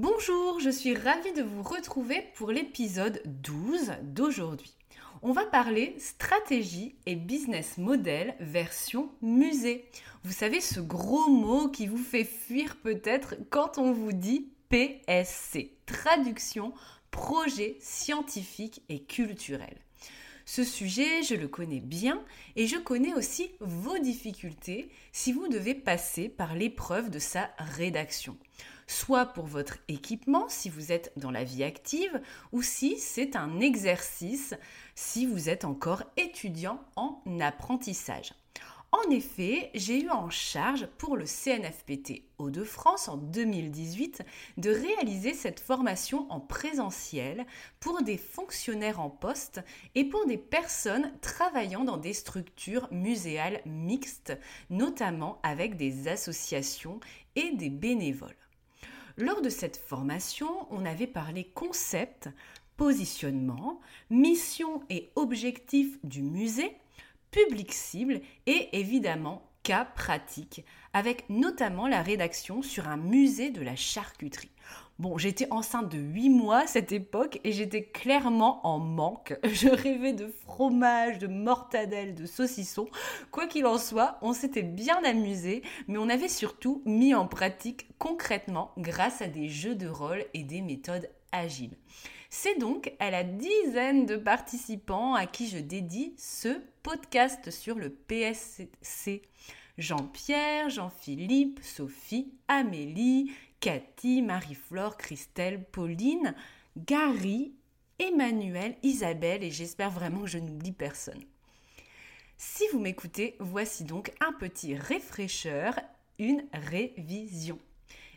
Bonjour, je suis ravie de vous retrouver pour l'épisode 12 d'aujourd'hui. On va parler stratégie et business model version musée. Vous savez ce gros mot qui vous fait fuir peut-être quand on vous dit PSC, traduction projet scientifique et culturel. Ce sujet, je le connais bien et je connais aussi vos difficultés si vous devez passer par l'épreuve de sa rédaction soit pour votre équipement si vous êtes dans la vie active ou si c'est un exercice si vous êtes encore étudiant en apprentissage. En effet, j'ai eu en charge pour le CNFPT Hauts-de-France en 2018 de réaliser cette formation en présentiel pour des fonctionnaires en poste et pour des personnes travaillant dans des structures muséales mixtes, notamment avec des associations et des bénévoles. Lors de cette formation, on avait parlé concept, positionnement, mission et objectif du musée, public cible et évidemment cas pratique, avec notamment la rédaction sur un musée de la charcuterie. Bon, j'étais enceinte de 8 mois à cette époque et j'étais clairement en manque. Je rêvais de fromage, de mortadelle, de saucisson. Quoi qu'il en soit, on s'était bien amusé, mais on avait surtout mis en pratique concrètement grâce à des jeux de rôle et des méthodes agiles. C'est donc à la dizaine de participants à qui je dédie ce podcast sur le PSC. Jean-Pierre, Jean-Philippe, Sophie, Amélie, Cathy, Marie-Flore, Christelle, Pauline, Gary, Emmanuel, Isabelle et j'espère vraiment que je n'oublie personne. Si vous m'écoutez, voici donc un petit réfraîcheur, une révision.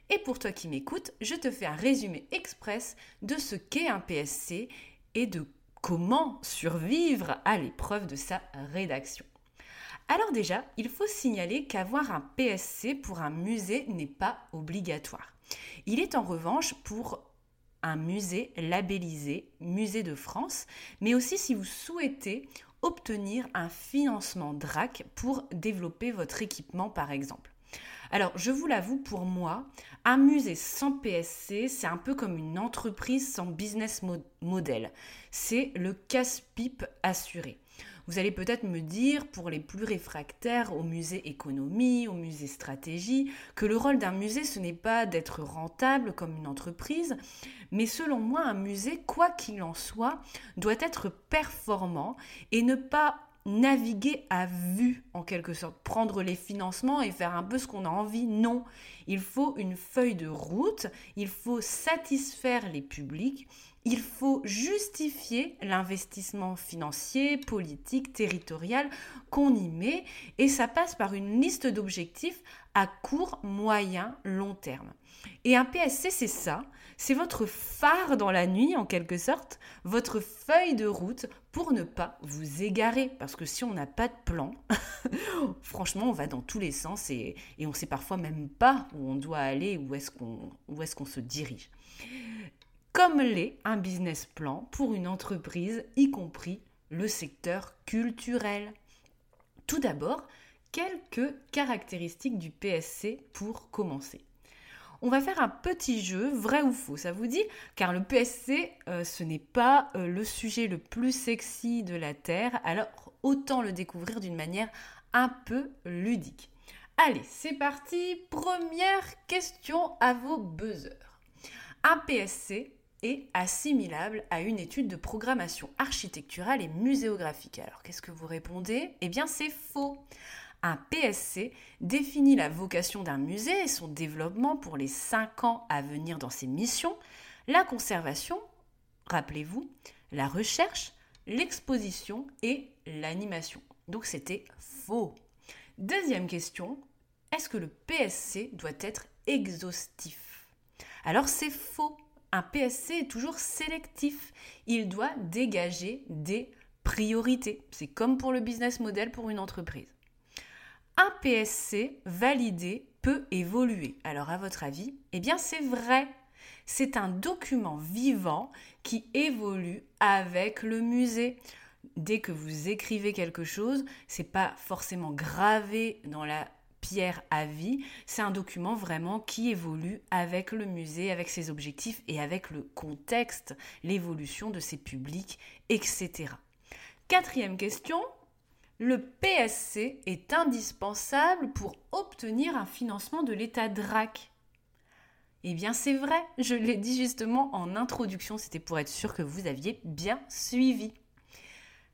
Et pour toi qui m'écoutes, je te fais un résumé express de ce qu'est un PSC et de comment survivre à l'épreuve de sa rédaction. Alors déjà, il faut signaler qu'avoir un PSC pour un musée n'est pas obligatoire. Il est en revanche pour un musée labellisé Musée de France, mais aussi si vous souhaitez obtenir un financement DRAC pour développer votre équipement par exemple. Alors, je vous l'avoue, pour moi, un musée sans PSC, c'est un peu comme une entreprise sans business model. C'est le casse-pipe assuré. Vous allez peut-être me dire, pour les plus réfractaires au musée économie, au musée stratégie, que le rôle d'un musée, ce n'est pas d'être rentable comme une entreprise, mais selon moi, un musée, quoi qu'il en soit, doit être performant et ne pas naviguer à vue en quelque sorte, prendre les financements et faire un peu ce qu'on a envie. Non, il faut une feuille de route, il faut satisfaire les publics, il faut justifier l'investissement financier, politique, territorial qu'on y met et ça passe par une liste d'objectifs à court, moyen, long terme. Et un PSC, c'est ça, c'est votre phare dans la nuit en quelque sorte, votre feuille de route pour ne pas vous égarer. Parce que si on n'a pas de plan, franchement, on va dans tous les sens et, on ne sait parfois même pas où on doit aller, où est-ce qu'on se dirige comme l'est un business plan pour une entreprise, y compris le secteur culturel. Tout d'abord, quelques caractéristiques du PSC pour commencer. On va faire un petit jeu, vrai ou faux, ça vous dit Car le PSC, euh, ce n'est pas euh, le sujet le plus sexy de la Terre, alors autant le découvrir d'une manière un peu ludique. Allez, c'est parti, première question à vos buzzers. Un PSC, est assimilable à une étude de programmation architecturale et muséographique. Alors qu'est-ce que vous répondez? Eh bien c'est faux. Un PSC définit la vocation d'un musée et son développement pour les 5 ans à venir dans ses missions, la conservation, rappelez-vous, la recherche, l'exposition et l'animation. Donc c'était faux. Deuxième question, est-ce que le PSC doit être exhaustif? Alors c'est faux. Un PSC est toujours sélectif. Il doit dégager des priorités. C'est comme pour le business model pour une entreprise. Un PSC validé peut évoluer. Alors à votre avis, eh bien c'est vrai. C'est un document vivant qui évolue avec le musée. Dès que vous écrivez quelque chose, c'est pas forcément gravé dans la pierre à c'est un document vraiment qui évolue avec le musée, avec ses objectifs et avec le contexte, l'évolution de ses publics, etc. Quatrième question, le PSC est indispensable pour obtenir un financement de l'État DRAC. Eh bien c'est vrai, je l'ai dit justement en introduction, c'était pour être sûr que vous aviez bien suivi.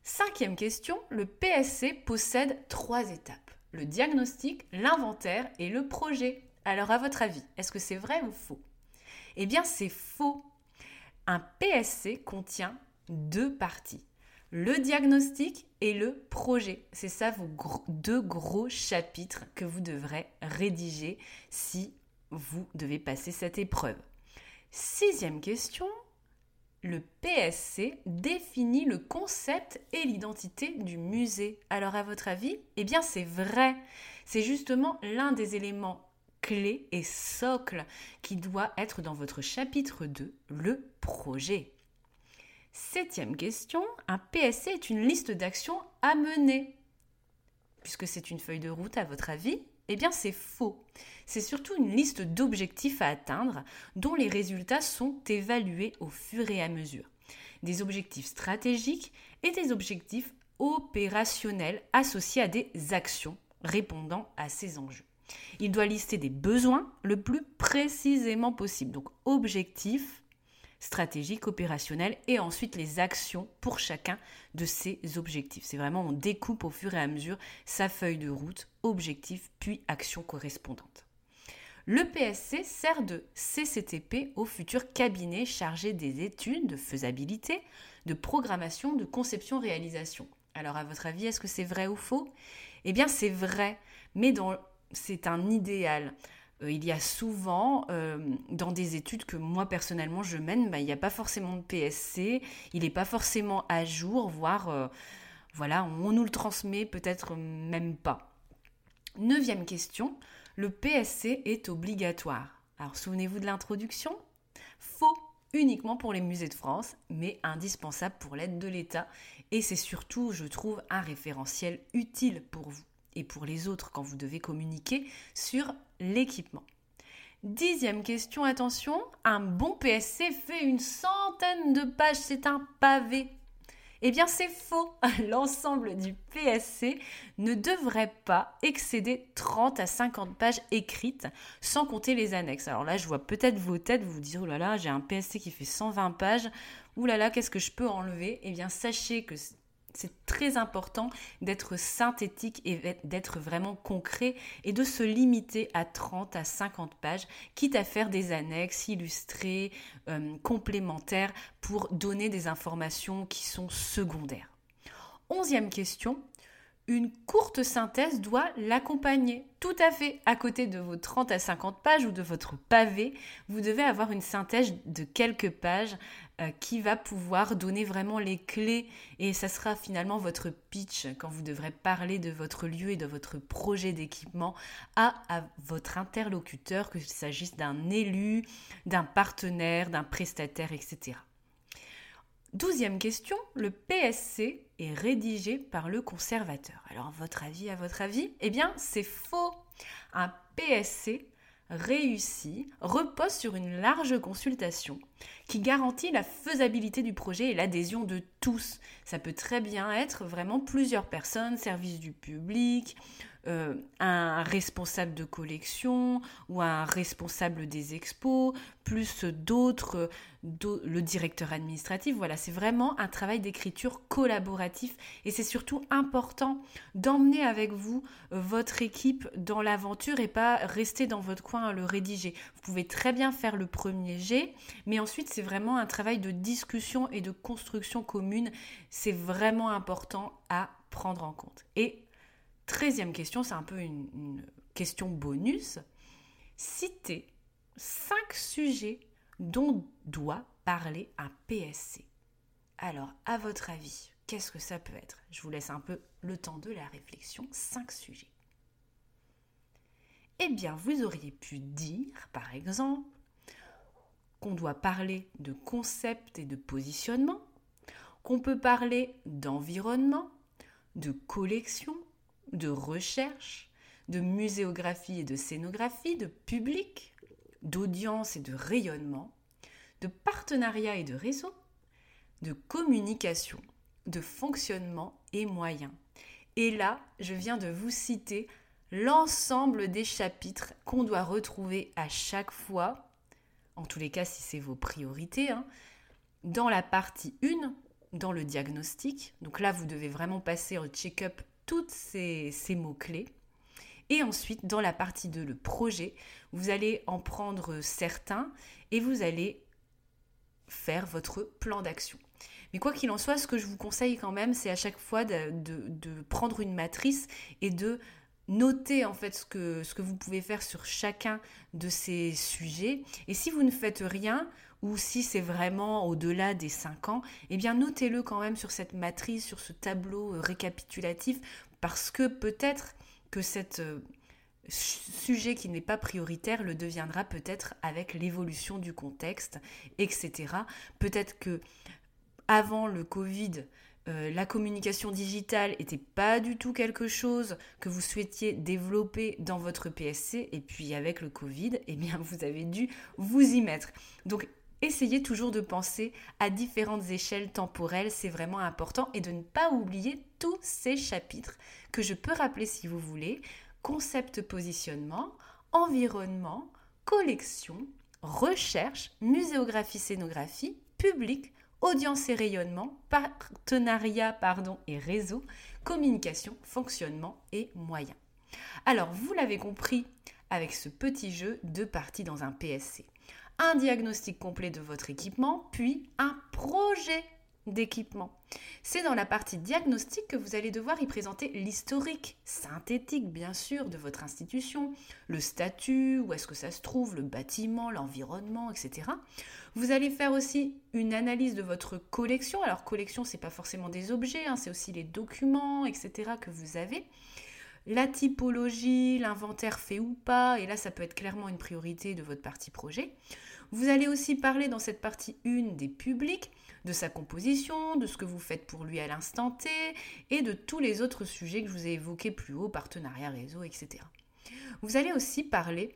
Cinquième question, le PSC possède trois étapes. Le diagnostic, l'inventaire et le projet. Alors à votre avis, est-ce que c'est vrai ou faux? Eh bien c'est faux. Un PSC contient deux parties le diagnostic et le projet. C'est ça vos deux gros chapitres que vous devrez rédiger si vous devez passer cette épreuve. Sixième question, le PSC définit le concept et l'identité du musée. Alors à votre avis, eh bien c'est vrai. C'est justement l'un des éléments clés et socles qui doit être dans votre chapitre 2, le projet. Septième question, un PSC est une liste d'actions à mener. Puisque c'est une feuille de route à votre avis, eh bien c'est faux. C'est surtout une liste d'objectifs à atteindre dont les résultats sont évalués au fur et à mesure. Des objectifs stratégiques et des objectifs opérationnels associés à des actions répondant à ces enjeux. Il doit lister des besoins le plus précisément possible. Donc objectifs, stratégique, opérationnel et ensuite les actions pour chacun de ces objectifs. C'est vraiment, on découpe au fur et à mesure sa feuille de route, objectif, puis action correspondante. Le PSC sert de CCTP au futur cabinet chargé des études de faisabilité, de programmation, de conception-réalisation. Alors à votre avis, est-ce que c'est vrai ou faux? Eh bien c'est vrai, mais c'est un idéal. Euh, il y a souvent, euh, dans des études que moi personnellement je mène, bah, il n'y a pas forcément de PSC, il n'est pas forcément à jour, voire euh, voilà, on nous le transmet peut-être même pas. Neuvième question, le PSC est obligatoire. Alors souvenez-vous de l'introduction? Faux uniquement pour les musées de France, mais indispensable pour l'aide de l'État. Et c'est surtout, je trouve, un référentiel utile pour vous et pour les autres quand vous devez communiquer sur l'équipement. Dixième question, attention, un bon PSC fait une centaine de pages, c'est un pavé. Eh bien c'est faux, l'ensemble du PSC ne devrait pas excéder 30 à 50 pages écrites sans compter les annexes. Alors là je vois peut-être vos têtes vous dire, oh là là j'ai un PSC qui fait 120 pages, ouh là là qu'est-ce que je peux enlever? Eh bien sachez que c'est très important d'être synthétique et d'être vraiment concret et de se limiter à 30 à 50 pages, quitte à faire des annexes illustrées, euh, complémentaires pour donner des informations qui sont secondaires. Onzième question, une courte synthèse doit l'accompagner. Tout à fait. À côté de vos 30 à 50 pages ou de votre pavé, vous devez avoir une synthèse de quelques pages euh, qui va pouvoir donner vraiment les clés et ça sera finalement votre pitch quand vous devrez parler de votre lieu et de votre projet d'équipement à, à votre interlocuteur, qu'il s'agisse d'un élu, d'un partenaire, d'un prestataire, etc. Douzième question, le PSC est rédigé par le conservateur. Alors, votre avis, à votre avis? Eh bien, c'est faux. Un PSC réussi repose sur une large consultation qui garantit la faisabilité du projet et l'adhésion de tous. Ça peut très bien être vraiment plusieurs personnes, service du public, euh, un responsable de collection ou un responsable des expos, plus d'autres, le directeur administratif. Voilà, c'est vraiment un travail d'écriture collaboratif et c'est surtout important d'emmener avec vous euh, votre équipe dans l'aventure et pas rester dans votre coin à le rédiger. Vous pouvez très bien faire le premier jet, mais ensuite c'est vraiment un travail de discussion et de construction commune. C'est vraiment important à prendre en compte. Et Treizième question, c'est un peu une, question bonus. Citez cinq sujets dont doit parler un PSC. Alors, à votre avis, qu'est-ce que ça peut être? Je vous laisse un peu le temps de la réflexion. Cinq sujets. Eh bien, vous auriez pu dire, par exemple, qu'on doit parler de concept et de positionnement, qu'on peut parler d'environnement, de collection, de recherche, de muséographie et de scénographie, de public, d'audience et de rayonnement, de partenariat et de réseau, de communication, de fonctionnement et moyens. Et là, je viens de vous citer l'ensemble des chapitres qu'on doit retrouver à chaque fois, en tous les cas si c'est vos priorités, hein, dans la partie 1, dans le diagnostic. Donc là, vous devez vraiment passer au check-up toutes ces, mots-clés. Et ensuite, dans la partie 2, le projet, vous allez en prendre certains et vous allez faire votre plan d'action. Mais quoi qu'il en soit, ce que je vous conseille quand même, c'est à chaque fois de, prendre une matrice et de noter en fait ce que, ce que vous pouvez faire sur chacun de ces sujets. Et si vous ne faites rien, ou si c'est vraiment au-delà des 5 ans, eh bien notez-le quand même sur cette matrice, sur ce tableau euh, récapitulatif, parce que peut-être que cet euh, sujet qui n'est pas prioritaire le deviendra peut-être avec l'évolution du contexte, etc. Peut-être que avant le Covid, euh, la communication digitale n'était pas du tout quelque chose que vous souhaitiez développer dans votre PSC et puis avec le Covid, eh bien vous avez dû vous y mettre. Donc essayez toujours de penser à différentes échelles temporelles, c'est vraiment important, et de ne pas oublier tous ces chapitres que je peux rappeler si vous voulez. Concept positionnement, environnement, collection, recherche, muséographie, scénographie, public, audience et rayonnement, partenariat pardon, et réseau, communication, fonctionnement et moyens. Alors, vous l'avez compris avec ce petit jeu, de parties dans un PSC un diagnostic complet de votre équipement, puis un projet d'équipement. C'est dans la partie diagnostic que vous allez devoir y présenter l'historique, synthétique bien sûr, de votre institution, le statut, où est-ce que ça se trouve, le bâtiment, l'environnement, etc. Vous allez faire aussi une analyse de votre collection. Alors collection, c'est pas forcément des objets, hein, c'est aussi les documents, etc. que vous avez la typologie, l'inventaire fait ou pas, et là ça peut être clairement une priorité de votre partie projet. Vous allez aussi parler dans cette partie 1 des publics, de sa composition, de ce que vous faites pour lui à l'instant T, et de tous les autres sujets que je vous ai évoqués plus haut, partenariat, réseau, etc. Vous allez aussi parler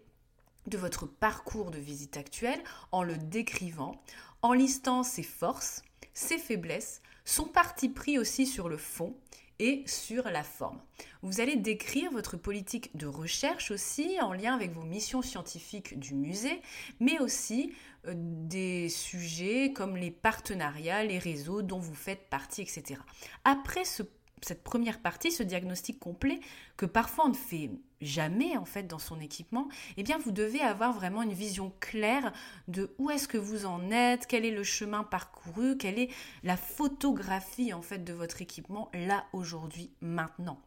de votre parcours de visite actuel en le décrivant, en listant ses forces, ses faiblesses, son parti pris aussi sur le fond et sur la forme. Vous allez décrire votre politique de recherche aussi en lien avec vos missions scientifiques du musée, mais aussi euh, des sujets comme les partenariats, les réseaux dont vous faites partie, etc. Après ce cette première partie, ce diagnostic complet, que parfois on ne fait jamais en fait dans son équipement, eh bien vous devez avoir vraiment une vision claire de où est-ce que vous en êtes, quel est le chemin parcouru, quelle est la photographie en fait de votre équipement là aujourd'hui maintenant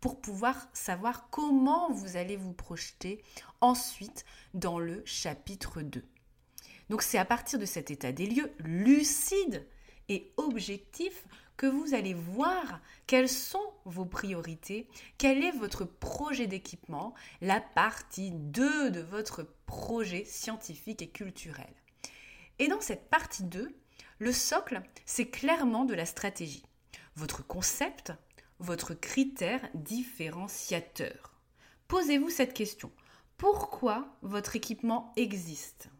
pour pouvoir savoir comment vous allez vous projeter ensuite dans le chapitre 2. Donc c'est à partir de cet état des lieux lucide et objectif que vous allez voir quelles sont vos priorités, quel est votre projet d'équipement, la partie 2 de votre projet scientifique et culturel. Et dans cette partie 2, le socle, c'est clairement de la stratégie. Votre concept, votre critère différenciateur. Posez-vous cette question. Pourquoi votre équipement existe?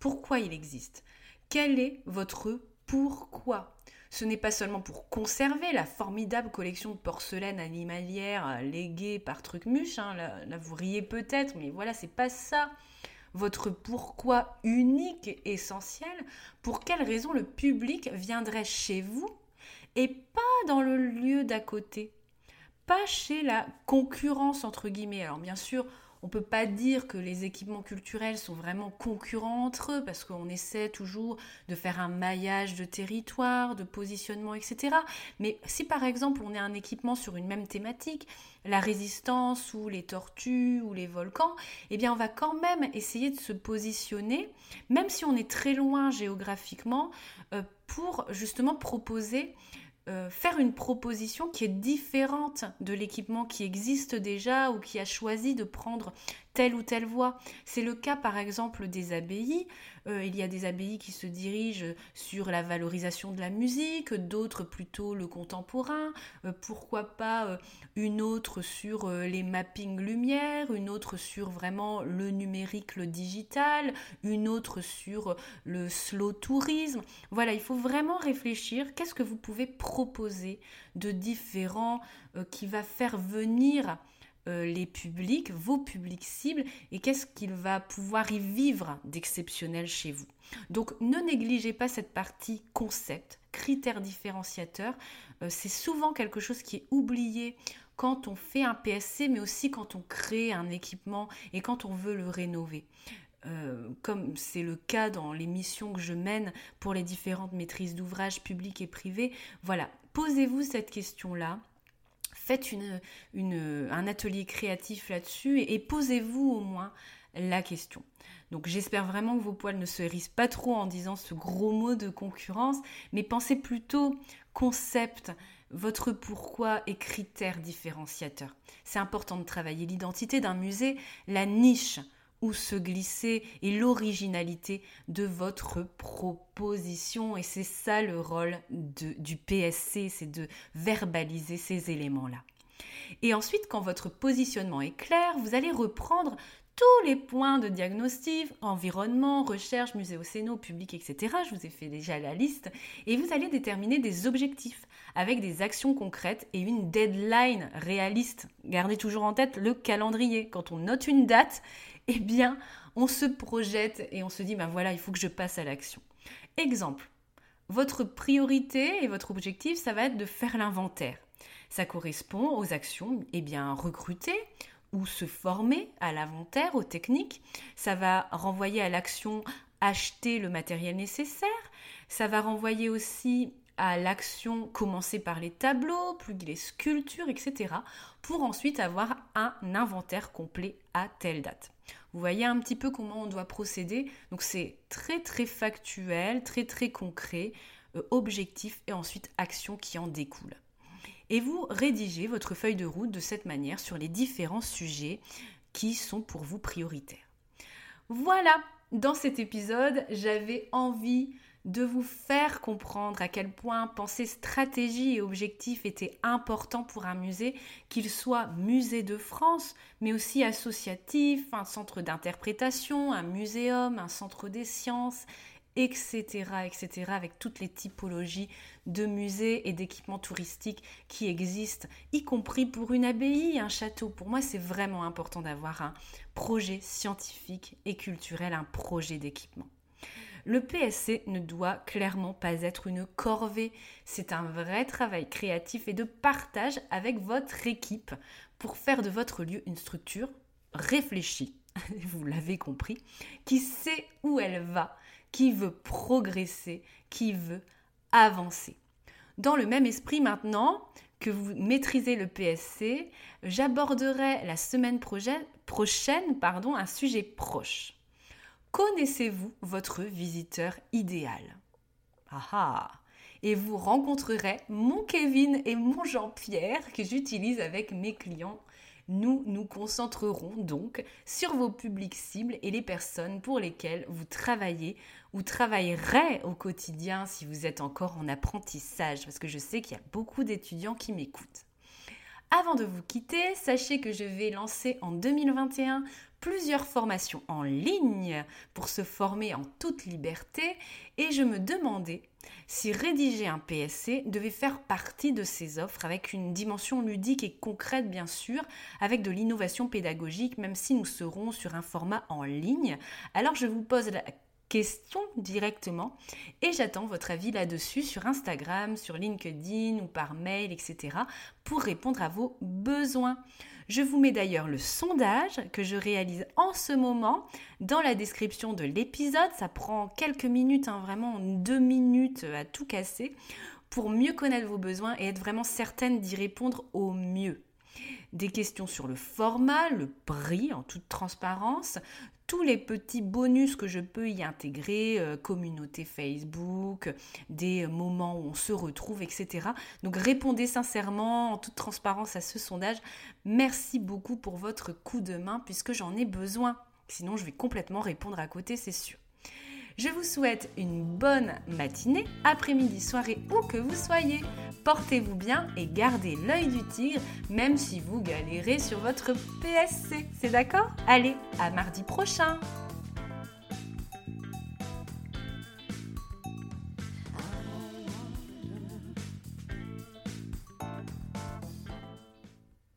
Pourquoi il existe? Quel est votre pourquoi? Ce n'est pas seulement pour conserver la formidable collection de porcelaine animalière euh, léguée par Trucmuche, hein, là, vous riez peut-être, mais voilà, c'est pas ça votre pourquoi unique, essentiel, pour quelle raison le public viendrait chez vous et pas dans le lieu d'à côté, pas chez la concurrence entre guillemets. Alors bien sûr, on ne peut pas dire que les équipements culturels sont vraiment concurrents entre eux parce qu'on essaie toujours de faire un maillage de territoire, de positionnement, etc. Mais si par exemple on est un équipement sur une même thématique, la résistance ou les tortues ou les volcans, eh bien on va quand même essayer de se positionner, même si on est très loin géographiquement, euh, pour justement proposer euh, faire une proposition qui est différente de l'équipement qui existe déjà ou qui a choisi de prendre telle ou telle voie. C'est le cas par exemple des abbayes. Euh, il y a des abbayes qui se dirigent sur la valorisation de la musique, d'autres plutôt le contemporain, euh, pourquoi pas une autre sur les mappings lumière, une autre sur vraiment le numérique, le digital, une autre sur le slow tourisme. Voilà, il faut vraiment réfléchir qu'est-ce que vous pouvez proposer de différent euh, qui va faire venir euh, les publics, vos publics cibles, et qu'est-ce qu'il va pouvoir y vivre d'exceptionnel chez vous. Donc ne négligez pas cette partie concept, critères différenciateurs. Euh, c'est souvent quelque chose qui est oublié quand on fait un PSC, mais aussi quand on crée un équipement et quand on veut le rénover. Euh, comme c'est le cas dans les missions que je mène pour les différentes maîtrises d'ouvrages publics et privés. Voilà, posez-vous cette question-là. Faites une, un atelier créatif là-dessus et, posez-vous au moins la question. Donc j'espère vraiment que vos poils ne se hérissent pas trop en disant ce gros mot de concurrence, mais pensez plutôt concept, votre pourquoi et critères différenciateurs. C'est important de travailler l'identité d'un musée, la niche où se glisser et l'originalité de votre proposition. Et c'est ça le rôle du PSC, c'est de verbaliser ces éléments-là. Et ensuite, quand votre positionnement est clair, vous allez reprendre tous les points de diagnostic, environnement, recherche, muséocéno, public, etc. Je vous ai fait déjà la liste. Et vous allez déterminer des objectifs avec des actions concrètes et une deadline réaliste. Gardez toujours en tête le calendrier. Quand on note une date, eh bien, on se projette et on se dit, ben voilà, il faut que je passe à l'action. Exemple, votre priorité et votre objectif, ça va être de faire l'inventaire. Ça correspond aux actions, eh bien, recruter ou se former à l'inventaire, aux techniques. Ça va renvoyer à l'action acheter le matériel nécessaire. Ça va renvoyer aussi à l'action commencer par les tableaux, puis les sculptures, etc. pour ensuite avoir un inventaire complet à telle date. Vous voyez un petit peu comment on doit procéder. Donc c'est très très factuel, très très concret, euh, objectif et ensuite action qui en découle. Et vous rédigez votre feuille de route de cette manière sur les différents sujets qui sont pour vous prioritaires. Voilà, dans cet épisode, j'avais envie de vous faire comprendre à quel point penser stratégie et objectif était important pour un musée, qu'il soit musée de France, mais aussi associatif, un centre d'interprétation, un muséum, un centre des sciences, etc., etc., avec toutes les typologies de musées et d'équipements touristiques qui existent, y compris pour une abbaye, un château. Pour moi, c'est vraiment important d'avoir un projet scientifique et culturel, un projet d'équipement. Le PSC ne doit clairement pas être une corvée. C'est un vrai travail créatif et de partage avec votre équipe pour faire de votre lieu une structure réfléchie, vous l'avez compris, qui sait où elle va, qui veut progresser, qui veut avancer. Dans le même esprit maintenant que vous maîtrisez le PSC, j'aborderai la semaine prochaine, pardon, un sujet proche. Connaissez-vous votre visiteur idéal? Ah ah Et vous rencontrerez mon Kevin et mon Jean-Pierre que j'utilise avec mes clients. Nous nous concentrerons donc sur vos publics cibles et les personnes pour lesquelles vous travaillez ou travaillerez au quotidien si vous êtes encore en apprentissage, parce que je sais qu'il y a beaucoup d'étudiants qui m'écoutent. Avant de vous quitter, sachez que je vais lancer en 2021 plusieurs formations en ligne pour se former en toute liberté et je me demandais si rédiger un PSC devait faire partie de ces offres avec une dimension ludique et concrète bien sûr, avec de l'innovation pédagogique même si nous serons sur un format en ligne. Alors je vous pose la question directement et j'attends votre avis là-dessus sur Instagram, sur LinkedIn ou par mail, etc. pour répondre à vos besoins. Je vous mets d'ailleurs le sondage que je réalise en ce moment dans la description de l'épisode. Ça prend quelques minutes, hein, vraiment deux minutes à tout casser pour mieux connaître vos besoins et être vraiment certaine d'y répondre au mieux des questions sur le format, le prix en toute transparence, tous les petits bonus que je peux y intégrer, euh, communauté Facebook, des moments où on se retrouve, etc. Donc répondez sincèrement, en toute transparence à ce sondage. Merci beaucoup pour votre coup de main puisque j'en ai besoin. Sinon, je vais complètement répondre à côté, c'est sûr. Je vous souhaite une bonne matinée, après-midi, soirée, où que vous soyez. Portez-vous bien et gardez l'œil du tigre, même si vous galérez sur votre PSC. C'est d'accord? Allez, à mardi prochain